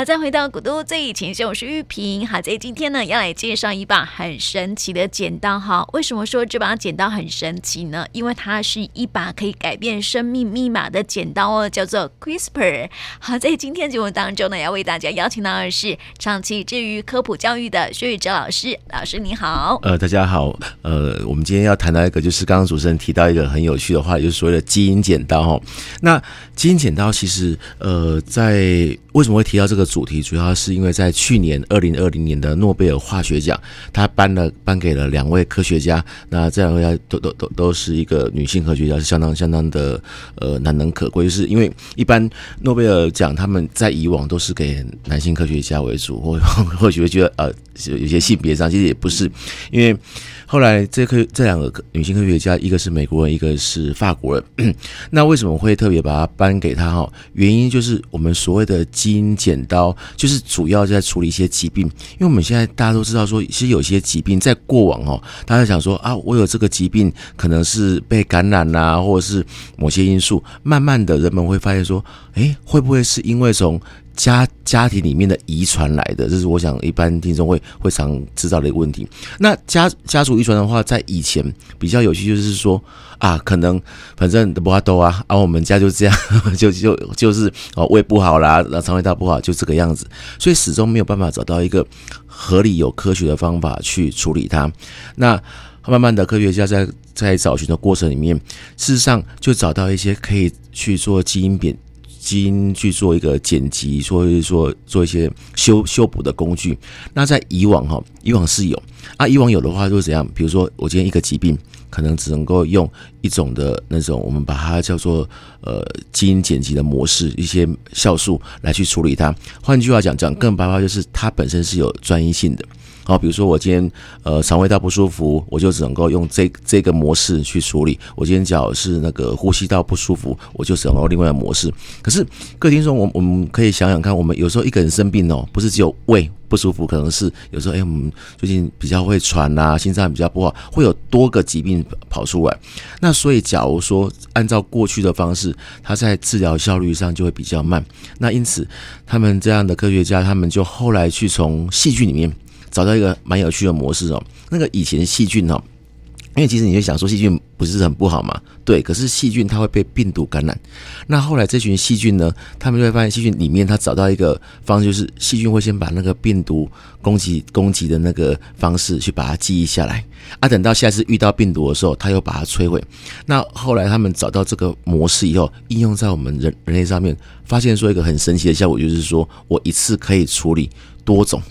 好，再回到古都最前线，我是玉萍。好，在今天呢，要来介绍一把很神奇的剪刀。哈，为什么说这把剪刀很神奇呢？因为它是一把可以改变生命密码的剪刀哦，叫做 CRISPR。好，在今天节目当中呢，要为大家邀请到的是长期致力于科普教育的薛宇哲老师。老师你好。呃，大家好。呃，我们今天要谈到一个，就是刚刚主持人提到一个很有趣的话，就是所谓的基因剪刀。哈，那基因剪刀其实，呃，在为什么会提到这个主题？主要是因为在去年二零二零年的诺贝尔化学奖，他颁了颁给了两位科学家。那这两位都都都都是一个女性科学家，是相当相当的呃难能可贵。就是因为一般诺贝尔奖他们在以往都是给男性科学家为主，或或许会觉得呃有些性别上其实也不是，因为。后来，这科这两个女性科学家，一个是美国人，一个是法国人。那为什么会特别把它颁给他？哈，原因就是我们所谓的基因剪刀，就是主要在处理一些疾病。因为我们现在大家都知道说，其实有些疾病在过往哦，大家想说啊，我有这个疾病，可能是被感染啊，或者是某些因素。慢慢的人们会发现说，诶，会不会是因为从家家庭里面的遗传来的，这是我想一般听众会会常知道的一个问题。那家家族遗传的话，在以前比较有趣，就是说啊，可能反正不怕多啊，啊，我们家就这样，就就就是哦，胃不好啦，然后肠胃道不好，就这个样子，所以始终没有办法找到一个合理有科学的方法去处理它。那慢慢的，科学家在在找寻的过程里面，事实上就找到一些可以去做基因编。基因去做一个剪辑，所以说做一些修修补的工具。那在以往哈，以往是有啊，以往有的话就是怎样？比如说我今天一个疾病，可能只能够用一种的那种，我们把它叫做呃基因剪辑的模式，一些酵素来去处理它。换句话讲，讲更白话就是它本身是有专一性的。好，比如说我今天呃肠胃道不舒服，我就只能够用这这个模式去处理。我今天脚是那个呼吸道不舒服，我就只能够另外的模式。可是各位听众，我我们可以想想看，我们有时候一个人生病哦，不是只有胃不舒服，可能是有时候哎，我们最近比较会喘呐，心脏比较不好，会有多个疾病跑出来。那所以，假如说按照过去的方式，它在治疗效率上就会比较慢。那因此，他们这样的科学家，他们就后来去从细菌里面。找到一个蛮有趣的模式哦，那个以前细菌哦，因为其实你就想说细菌不是很不好嘛，对，可是细菌它会被病毒感染。那后来这群细菌呢，他们就会发现细菌里面它找到一个方式，就是细菌会先把那个病毒攻击攻击的那个方式去把它记忆下来，啊，等到下次遇到病毒的时候，它又把它摧毁。那后来他们找到这个模式以后，应用在我们人人类上面，发现说一个很神奇的效果，就是说我一次可以处理多种。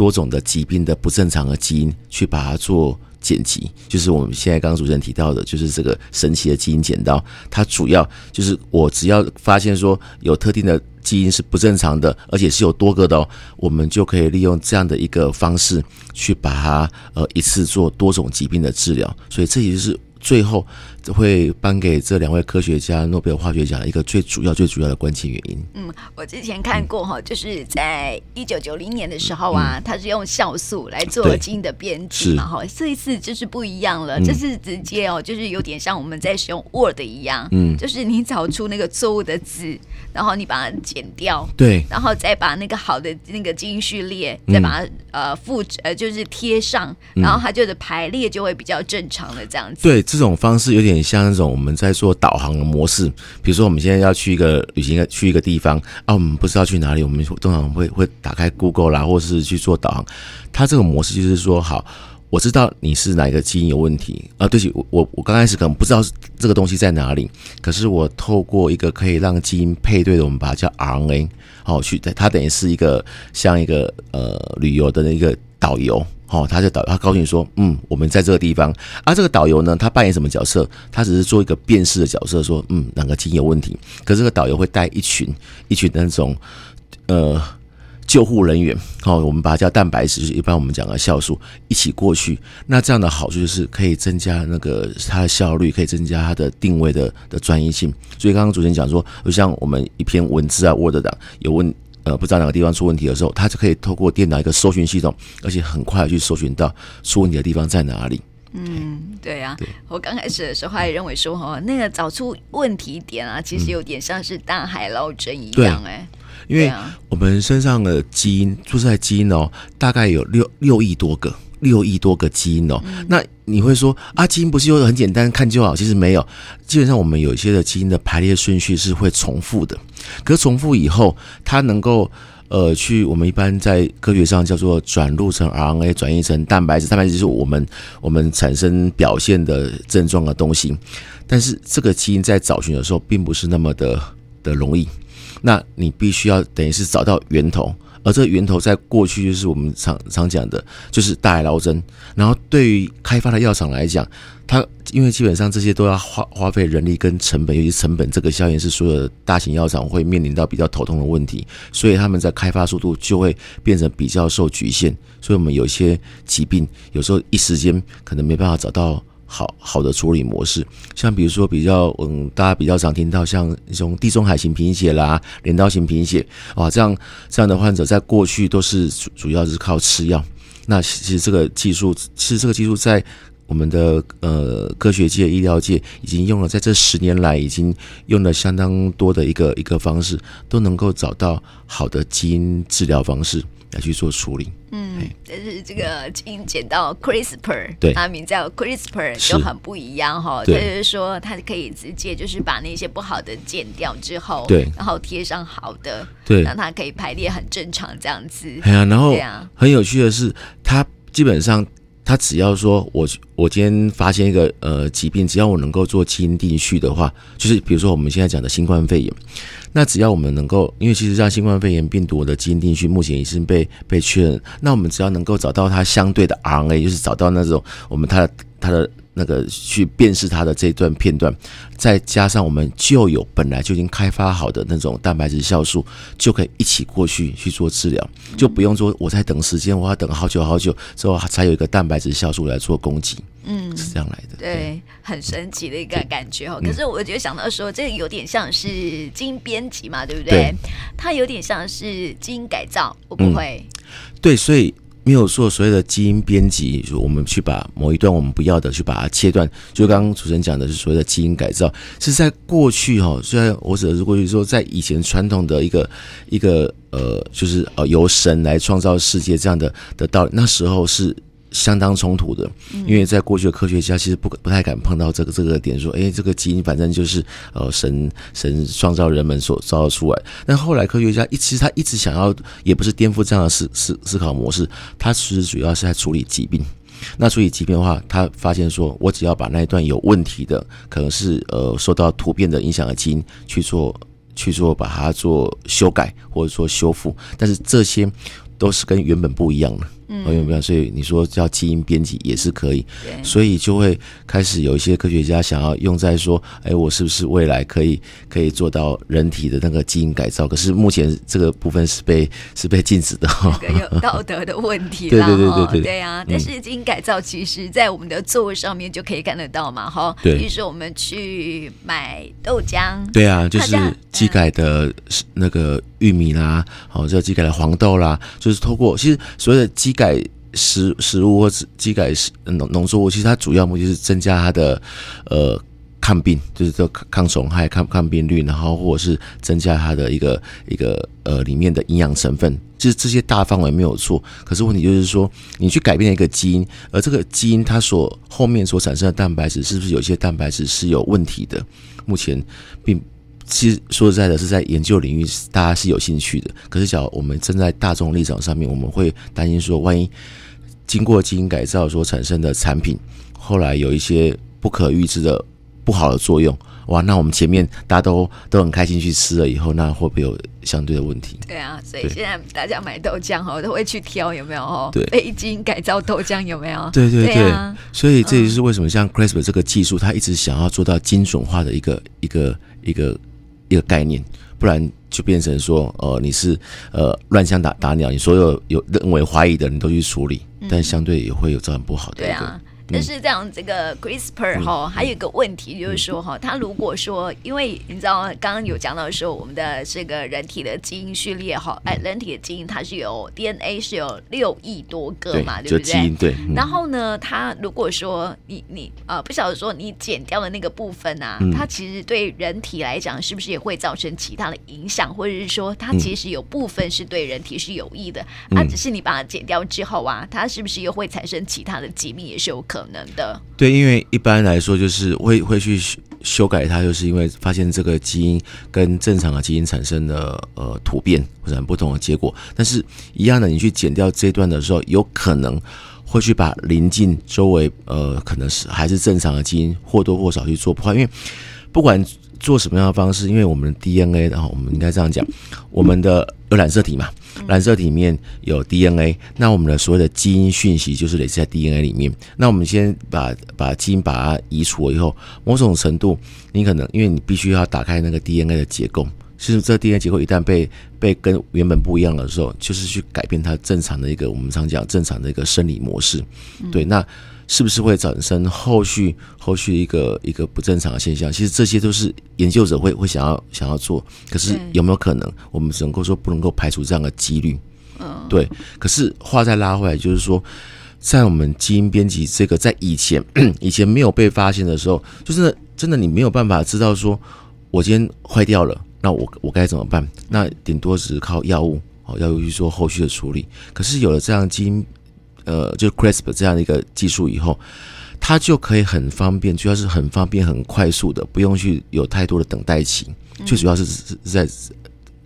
多种的疾病的不正常的基因，去把它做剪辑，就是我们现在刚刚主持人提到的，就是这个神奇的基因剪刀。它主要就是我只要发现说有特定的基因是不正常的，而且是有多个的哦，我们就可以利用这样的一个方式去把它呃一次做多种疾病的治疗。所以这也就是。最后会颁给这两位科学家诺贝尔化学奖的一个最主要、最主要的关键原因。嗯，我之前看过哈，就是在一九九零年的时候啊，他、嗯、是用酵素来做基因的编辑嘛，哈，这一次就是不一样了，这是直接哦，就是有点像我们在使用 Word 一样，嗯，就是你找出那个错误的字，然后你把它剪掉，对，然后再把那个好的那个基因序列再把它呃复制呃就是贴上，然后它就是排列就会比较正常的这样子，对。这种方式有点像那种我们在做导航的模式，比如说我们现在要去一个旅行，去一个地方啊，我们不知道去哪里，我们通常会会打开 Google 啦，或是去做导航。它这个模式就是说，好，我知道你是哪一个基因有问题啊，对不起，我我刚开始可能不知道这个东西在哪里，可是我透过一个可以让基因配对的，我们把它叫 RNA，好去，它等于是一个像一个呃旅游的一个导游。哦，他就导，他告诉你说，嗯，我们在这个地方。而、啊、这个导游呢，他扮演什么角色？他只是做一个辨识的角色，说，嗯，哪个基因有问题。可是这个导游会带一群一群那种呃救护人员，哦，我们把它叫蛋白质，就是一般我们讲的酵素，一起过去。那这样的好处就是可以增加那个它的效率，可以增加它的定位的的专一性。所以刚刚主持人讲说，就像我们一篇文字啊，Word 档有问。呃，不知道哪个地方出问题的时候，它就可以透过电脑一个搜寻系统，而且很快去搜寻到出问题的地方在哪里。嗯，对呀、啊。对我刚开始的时候还认为说，哈，那个找出问题点啊，其实有点像是大海捞针一样，哎。因为我们身上的基因，注射基因哦，大概有六六亿多个，六亿多个基因哦。嗯、那你会说啊，基因不是又很简单看就好？其实没有，基本上我们有一些的基因的排列顺序是会重复的。可重复以后，它能够呃去我们一般在科学上叫做转录成 RNA，转译成蛋白质。蛋白质是我们我们产生表现的症状的东西。但是这个基因在找寻的时候，并不是那么的的容易。那你必须要等于是找到源头，而这个源头在过去就是我们常常讲的，就是大海捞针。然后对于开发的药厂来讲，它因为基本上这些都要花花费人力跟成本，尤其成本这个效应是所有大型药厂会面临到比较头痛的问题，所以他们在开发速度就会变成比较受局限。所以我们有些疾病有时候一时间可能没办法找到。好好的处理模式，像比如说比较嗯，大家比较常听到像那种地中海型贫血啦、镰刀型贫血啊，这样这样的患者在过去都是主主要是靠吃药。那其实这个技术，其实这个技术在我们的呃科学界、医疗界已经用了，在这十年来已经用了相当多的一个一个方式，都能够找到好的基因治疗方式。来去做处理，嗯，但是这个基因剪到 CRISPR，对，它名叫 CRISPR，就很不一样哈。它就是说，它可以直接就是把那些不好的剪掉之后，对，然后贴上好的，对，让它可以排列很正常这样子。对啊，然后很有趣的是，它基本上。他只要说我我今天发现一个呃疾病，只要我能够做基因定序的话，就是比如说我们现在讲的新冠肺炎，那只要我们能够，因为其实像新冠肺炎病毒的基因定序目前已经被被确认，那我们只要能够找到它相对的 RNA，就是找到那种我们它它的。那个去辨识它的这一段片段，再加上我们就有本来就已经开发好的那种蛋白质酵素，就可以一起过去去做治疗，就不用说我在等时间，我要等好久好久之后才有一个蛋白质酵素来做攻击，嗯，是这样来的，对，很神奇的一个感觉哦。可是我觉得想到说，这个有点像是基因编辑嘛，对不对？对它有点像是基因改造，我不会，嗯、对，所以。没有说所谓的基因编辑，就我们去把某一段我们不要的去把它切断。就刚刚主持人讲的是所谓的基因改造，是在过去哈，虽然我只是过去说，在以前传统的一个一个呃，就是呃由神来创造世界这样的的道理，那时候是。相当冲突的，因为在过去的科学家其实不不太敢碰到这个这个点，说，哎，这个基因反正就是呃神神创造人们所造出来。但后来科学家一其实他一直想要，也不是颠覆这样的思思思考模式，他其实主要是在处理疾病。那处理疾病的话，他发现说，我只要把那一段有问题的，可能是呃受到突变的影响的基因去做去做把它做修改或者说修复，但是这些都是跟原本不一样的。嗯，有没有？所以你说叫基因编辑也是可以，对所以就会开始有一些科学家想要用在说，哎，我是不是未来可以可以做到人体的那个基因改造？可是目前这个部分是被 是被禁止的，那个有道德的问题 对对对对对，对啊。但是基因改造其实在我们的座位上面就可以看得到嘛，哈。对，比如说我们去买豆浆，对啊，就是基改的那个玉米啦，好，这基改的黄豆啦，就是透过其实所谓的基。改食食物或者基改食农农作物，其实它主要目的是增加它的呃抗病，就是说抗虫害、抗抗病率，然后或者是增加它的一个一个呃里面的营养成分，就是这些大范围没有错。可是问题就是说，你去改变一个基因，而这个基因它所后面所产生的蛋白质，是不是有些蛋白质是有问题的？目前并。其实说实在的，是在研究领域，大家是有兴趣的。可是，假如我们站在大众立场上面，我们会担心说，万一经过基因改造所产生的产品，后来有一些不可预知的不好的作用，哇，那我们前面大家都都很开心去吃了以后，那会不会有相对的问题？对啊，所以现在大家买豆浆哦，都会去挑有没有哦，对，非基因改造豆浆有没有？对对对，所以这也是为什么像 CRISPR 这个技术，它一直想要做到精准化的一个一个一个。一个概念，不然就变成说，呃，你是呃乱枪打打鸟，你所有有认为怀疑的人都去处理，但相对也会有这样不好的。对啊。但是这样这个 CRISPR 哈，还有一个问题就是说哈，它如果说，因为你知道刚刚有讲到说，我们的这个人体的基因序列哈，哎，人体的基因它是有 DNA 是有六亿多个嘛，对不对？基因对。然后呢，它如果说你你呃不晓得说你剪掉的那个部分啊，它其实对人体来讲是不是也会造成其他的影响，或者是说它其实有部分是对人体是有益的，它只是你把它剪掉之后啊，它是不是又会产生其他的疾病也是有可能可能的？对，因为一般来说就是会会去修改它，就是因为发现这个基因跟正常的基因产生的呃突变或者不同的结果。但是，一样的，你去剪掉这一段的时候，有可能会去把临近周围呃可能是还是正常的基因或多或少去做破坏。因为不管做什么样的方式，因为我们的 DNA，然后我们应该这样讲，我们的有染色体嘛。染色体里面有 DNA，那我们的所谓的基因讯息就是累积在 DNA 里面。那我们先把把基因把它移除了以后，某种程度，你可能因为你必须要打开那个 DNA 的结构，其实这 DNA 结构一旦被被跟原本不一样的时候，就是去改变它正常的一个我们常讲正常的一个生理模式。对，那。是不是会产生后续后续一个一个不正常的现象？其实这些都是研究者会会想要想要做，可是有没有可能？我们只能够说不能够排除这样的几率。嗯，对。可是话再拉回来，就是说，在我们基因编辑这个在以前 以前没有被发现的时候，就是真的你没有办法知道说，我今天坏掉了，那我我该怎么办？那顶多只是靠药物哦，药物去做后续的处理。可是有了这样基因。呃，就 CRISPR 这样的一个技术以后，它就可以很方便，主要是很方便、很快速的，不用去有太多的等待期。最主要是是在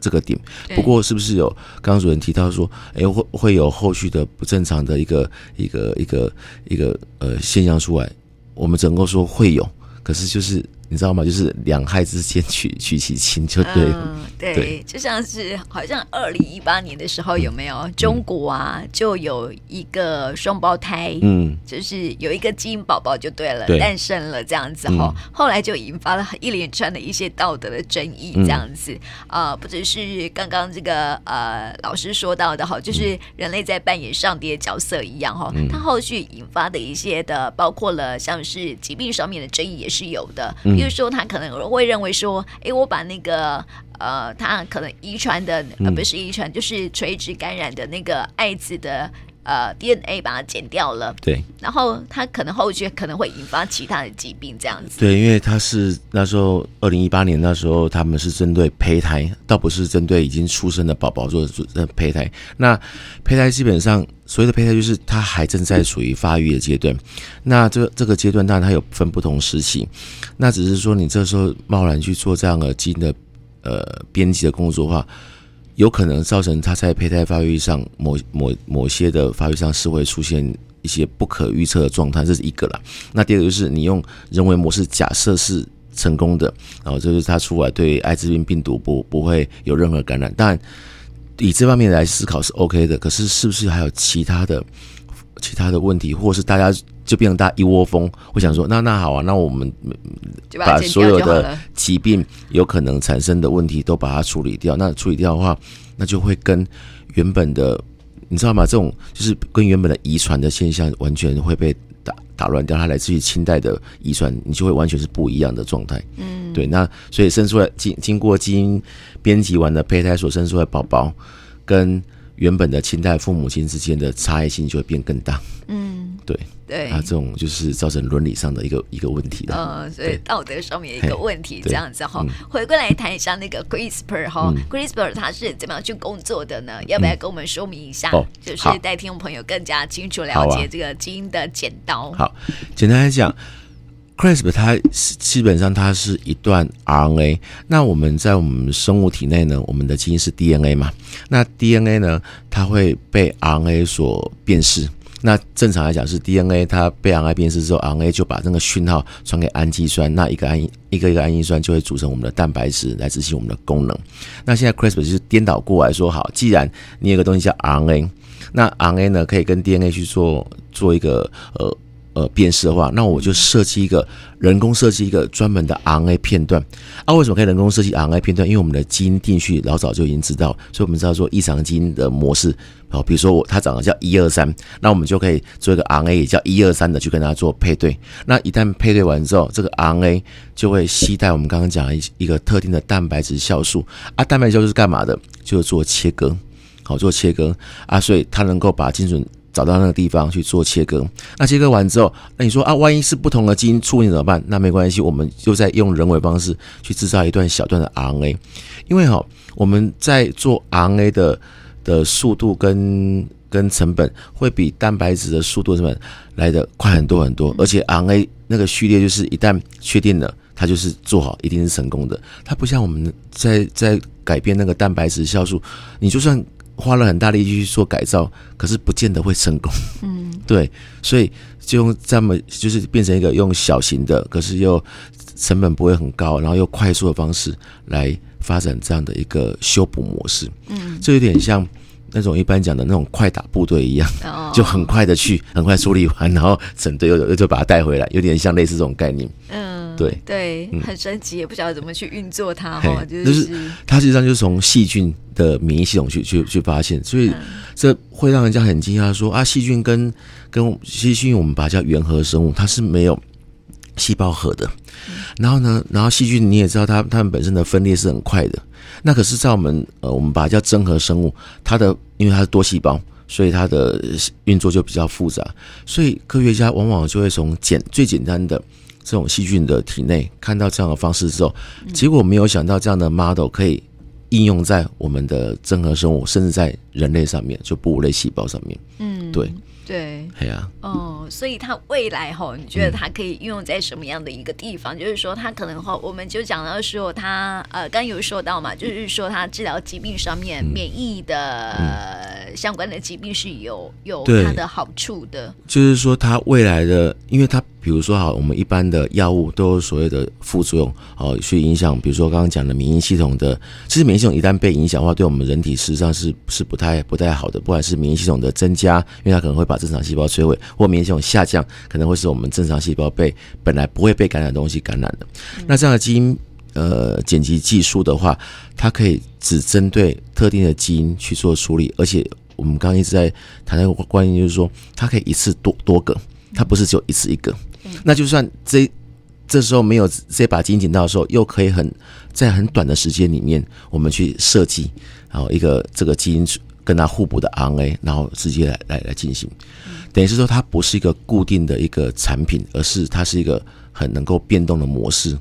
这个点。不过，是不是有刚刚主任提到说，哎，会会有后续的不正常的一个一个一个一个呃现象出来？我们只能够说会有，可是就是。你知道吗？就是两害之间取取其轻就对对，就像是好像二零一八年的时候有没有、嗯、中国啊，就有一个双胞胎，嗯，就是有一个基因宝宝就对了，诞生了这样子哈、嗯。后来就引发了一连串的一些道德的争议，这样子。啊、不只是刚刚这个呃老师说到的哈，就是人类在扮演上帝的角色一样哈。它后续引发的一些的，包括了像是疾病上面的争议也是有的。嗯就是说，他可能会认为说，哎，我把那个呃，他可能遗传的呃，不是遗传，就是垂直感染的那个艾滋的呃 DNA 把它剪掉了，对，然后它可能后续可能会引发其他的疾病这样子。对，因为它是那时候二零一八年那时候，他们是针对胚胎，倒不是针对已经出生的宝宝做做胚胎。那胚胎基本上。所谓的胚胎就是它还正在处于发育的阶段，那这这个阶段当然它有分不同时期，那只是说你这时候贸然去做这样的基因的呃编辑的工作的话，有可能造成它在胚胎发育上某某某些的发育上是会出现一些不可预测的状态，这是一个啦。那第二个就是你用人为模式假设是成功的，然后就是它出来对艾滋病病毒不不会有任何感染，但。以这方面来思考是 OK 的，可是是不是还有其他的其他的问题，或是大家就变成大家一窝蜂，会想说，那那好啊，那我们把所有的疾病有可能产生的问题都把它处理掉。那处理掉的话，那就会跟原本的，你知道吗？这种就是跟原本的遗传的现象完全会被打打乱掉。它来自于清代的遗传，你就会完全是不一样的状态。嗯，对。那所以生出来经经过基因。编辑完的胚胎所生出来的宝宝，跟原本的亲代父母亲之间的差异性就会变更大。嗯，对对，啊，这种就是造成伦理上的一个一个问题的。嗯，所以道德上面一个问题，这样子哈。回过来谈一下那个 CRISPR 哈、嗯、，CRISPR 它是怎么样去工作的呢？要不要跟我们说明一下？嗯、就是带听众朋友更加清楚了解这个基因的剪刀。好，啊、好，简单来讲。CRISPR 它是基本上它是一段 RNA，那我们在我们生物体内呢，我们的基因是 DNA 嘛，那 DNA 呢，它会被 RNA 所辨识。那正常来讲是 DNA 它被 RNA 辨识之后，RNA 就把那个讯号传给氨基酸，那一个氨一个一个氨基酸就会组成我们的蛋白质来执行我们的功能。那现在 CRISPR 就是颠倒过来说，好，既然你有个东西叫 RNA，那 RNA 呢可以跟 DNA 去做做一个呃。呃辨识的话，那我就设计一个人工设计一个专门的 RNA 片段。啊，为什么可以人工设计 RNA 片段？因为我们的基因定序老早就已经知道，所以我们知道说异常基因的模式。好，比如说我它长得叫一二三，那我们就可以做一个 RNA 也叫一二三的去跟它做配对。那一旦配对完之后，这个 RNA 就会携带我们刚刚讲的一一个特定的蛋白质酵素啊，蛋白质酵素是干嘛的？就是做切割，好做切割啊，所以它能够把精准。找到那个地方去做切割，那切割完之后，那你说啊，万一是不同的基因出问题怎么办？那没关系，我们就在用人为方式去制造一段小段的 RNA，因为哈，我们在做 RNA 的的速度跟跟成本会比蛋白质的速度成本来的快很多很多，而且 RNA 那个序列就是一旦确定了，它就是做好一定是成功的，它不像我们在在改变那个蛋白质酵素，你就算。花了很大力气去做改造，可是不见得会成功。嗯，对，所以就用这么就是变成一个用小型的，可是又成本不会很高，然后又快速的方式来发展这样的一个修补模式。嗯，这有点像那种一般讲的那种快打部队一样，哦、就很快的去，很快处理完，然后整队又又就把它带回来，有点像类似这种概念。嗯。对对，很神奇，也不晓得怎么去运作它哈，就是它实际上就是从细菌的免疫系统去去去发现，所以这会让人家很惊讶说啊，细菌跟跟细菌我们把它叫原核生物，它是没有细胞核的。然后呢，然后细菌你也知道它它们本身的分裂是很快的，那可是在我们呃我们把它叫真核生物，它的因为它是多细胞，所以它的运作就比较复杂，所以科学家往往就会从简最简单的。这种细菌的体内看到这样的方式之后，结果没有想到这样的 model 可以应用在我们的真核生物，甚至在人类上面，就哺乳类细胞上面。嗯，对。对，对啊，哦，所以它未来哈，你觉得它可以运用在什么样的一个地方？嗯、就是说，它可能哈，我们就讲到说它，呃，刚有说到嘛，就是说它治疗疾病上面，嗯、免疫的、嗯、相关的疾病是有有它的好处的。就是说，它未来的，因为它比如说哈，我们一般的药物都有所谓的副作用，哦，去影响，比如说刚刚讲的免疫系统的，其实免疫系统一旦被影响的话，对我们人体实际上是是不太不太好的，不管是免疫系统的增加，因为它可能会把正常细胞摧毁，或免疫系统下降，可能会使我们正常细胞被本来不会被感染的东西感染的。那这样的基因呃剪辑技术的话，它可以只针对特定的基因去做处理，而且我们刚刚一直在谈的观念就是说，它可以一次多多个，它不是只有一次一个。那就算这这时候没有这把基因剪刀的时候，又可以很在很短的时间里面，我们去设计然后一个这个基因。跟它互补的 RNA，然后直接来来来进行，等于是说它不是一个固定的一个产品，而是它是一个很能够变动的模式，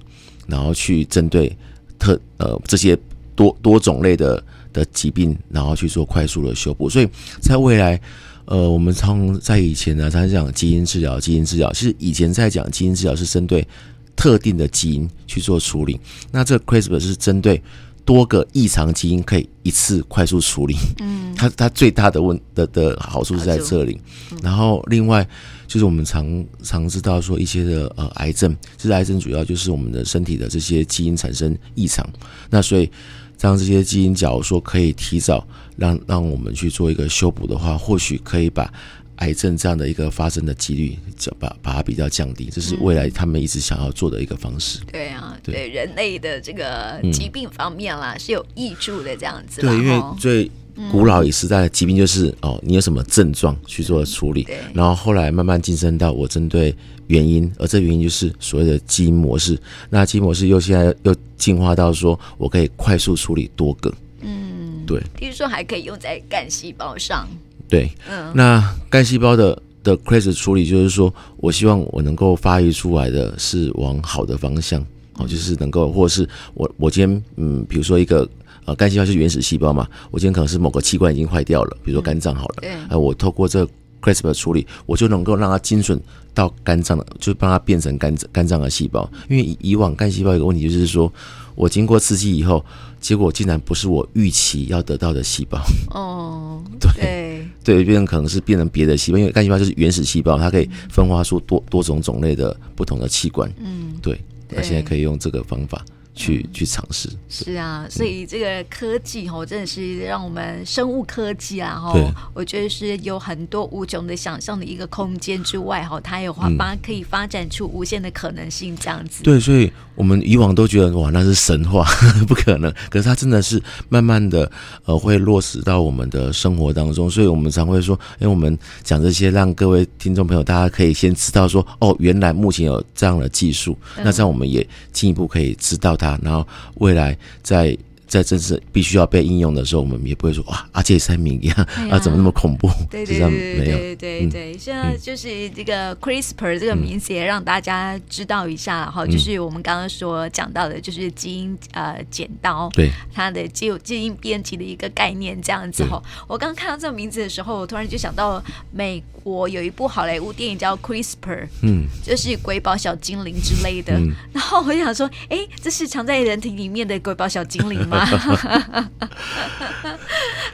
然后去针对特呃这些多多种类的的疾病，然后去做快速的修补。所以在未来，呃，我们常在以前呢，常讲基因治疗，基因治疗，其实以前在讲基因治疗是针对特定的基因去做处理，那这个 CRISPR 是针对。多个异常基因可以一次快速处理，嗯，它它最大的问的的好处是在这里。然后另外就是我们常常知道说一些的呃癌症，其实癌症主要就是我们的身体的这些基因产生异常。那所以当这些基因假如说可以提早让让我们去做一个修补的话，或许可以把。癌症这样的一个发生的几率，就把把它比较降低，这是未来他们一直想要做的一个方式。嗯、对啊，对，对人类的这个疾病方面啦，嗯、是有益处的，这样子。对，因为最古老时代的疾病就是、嗯、哦，你有什么症状去做处理，然后后来慢慢晋升到我针对原因，而这原因就是所谓的基因模式。那基因模式又现在又进化到说我可以快速处理多个，嗯，对。比如说还可以用在干细胞上。对，嗯，那干细胞的的 CRISPR 处理，就是说我希望我能够发育出来的是往好的方向，哦，就是能够，或者是我我今天，嗯，比如说一个呃干细胞是原始细胞嘛，我今天可能是某个器官已经坏掉了，比如说肝脏好了，对，呃，我透过这个 CRISPR 处理，我就能够让它精准到肝脏的，就帮它变成肝肝脏的细胞，因为以往干细胞有个问题就是说。我经过刺激以后，结果竟然不是我预期要得到的细胞。哦，对对，变成可能是变成别的细胞，因为干细胞就是原始细胞，它可以分化出多多种种类的不同的器官。嗯，对，那现在可以用这个方法去去尝试。是啊，所以这个科技哈，真的是让我们生物科技啊哈，我觉得是有很多无穷的想象的一个空间之外哈，它有发发可以发展出无限的可能性这样子。对，所以我们以往都觉得哇，那是神话，不可能。可是它真的是慢慢的呃，会落实到我们的生活当中。所以我们常会说，因为我们讲这些，让各位听众朋友大家可以先知道说，哦，原来目前有这样的技术，那这样我们也进一步可以知道它，然后未来在。在正式必须要被应用的时候，我们也不会说哇，阿界三明一样啊，怎么那么恐怖？对对对对对对，现在就是这个 CRISPR 这个名词也让大家知道一下哈，就是我们刚刚说讲到的，就是基因呃剪刀，对。它的基基因编辑的一个概念这样子哈。我刚刚看到这个名字的时候，我突然就想到美国有一部好莱坞电影叫 CRISPR，嗯，就是鬼宝小精灵之类的。然后我就想说，哎，这是藏在人体里面的鬼宝小精灵吗？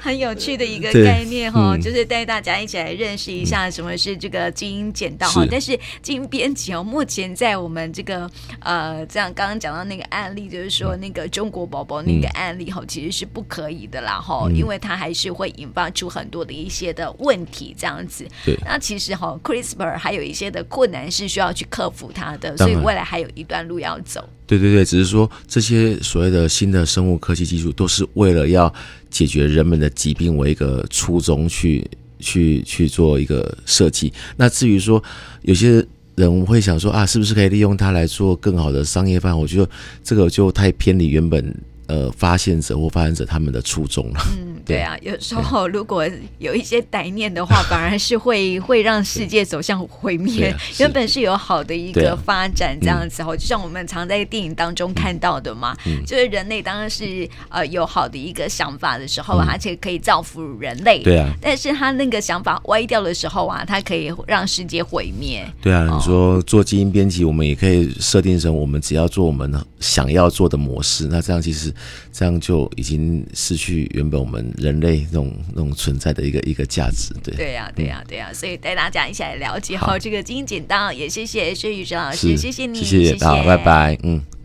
很有趣的一个概念哈，嗯、就是带大家一起来认识一下什么是这个基因剪刀哈。但是基因编辑哦，目前在我们这个呃，这样刚刚讲到那个案例，就是说那个中国宝宝那个案例哈，其实是不可以的啦哈，嗯、因为它还是会引发出很多的一些的问题这样子。对。那其实哈，CRISPR 还有一些的困难是需要去克服它的，所以未来还有一段路要走。对对对，只是说这些所谓的新的生物科科技技术，都是为了要解决人们的疾病为一个初衷去去去做一个设计。那至于说有些人会想说啊，是不是可以利用它来做更好的商业范？我觉得这个就太偏离原本。呃，发现者或发现者他们的初衷了。嗯，对啊，有时候如果有一些歹念的话，反而是会会让世界走向毁灭。原本是有好的一个发展这样子哦，就像我们常在电影当中看到的嘛，就是人类当然是呃有好的一个想法的时候，而且可以造福人类。对啊，但是他那个想法歪掉的时候啊，他可以让世界毁灭。对啊，你说做基因编辑，我们也可以设定成我们只要做我们想要做的模式，那这样其实。这样就已经失去原本我们人类那种那种存在的一个一个价值，对。对呀、啊，对呀、啊，对呀、啊，所以带大家一起来了解好。这个基因剪刀，也谢谢薛宇哲老师，是谢谢你，谢谢，好，拜拜，嗯。